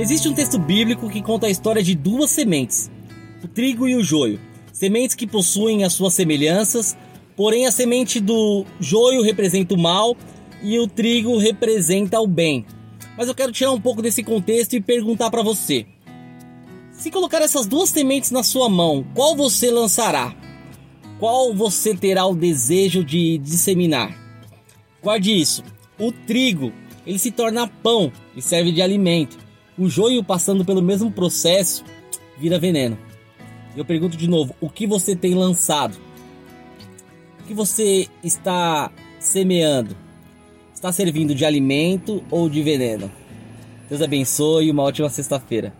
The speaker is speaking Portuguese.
Existe um texto bíblico que conta a história de duas sementes, o trigo e o joio. Sementes que possuem as suas semelhanças, porém a semente do joio representa o mal e o trigo representa o bem. Mas eu quero tirar um pouco desse contexto e perguntar para você: se colocar essas duas sementes na sua mão, qual você lançará? Qual você terá o desejo de disseminar? Guarde isso. O trigo, ele se torna pão e serve de alimento. O joio, passando pelo mesmo processo, vira veneno. Eu pergunto de novo: o que você tem lançado? O que você está semeando? Está servindo de alimento ou de veneno? Deus abençoe e uma ótima sexta-feira.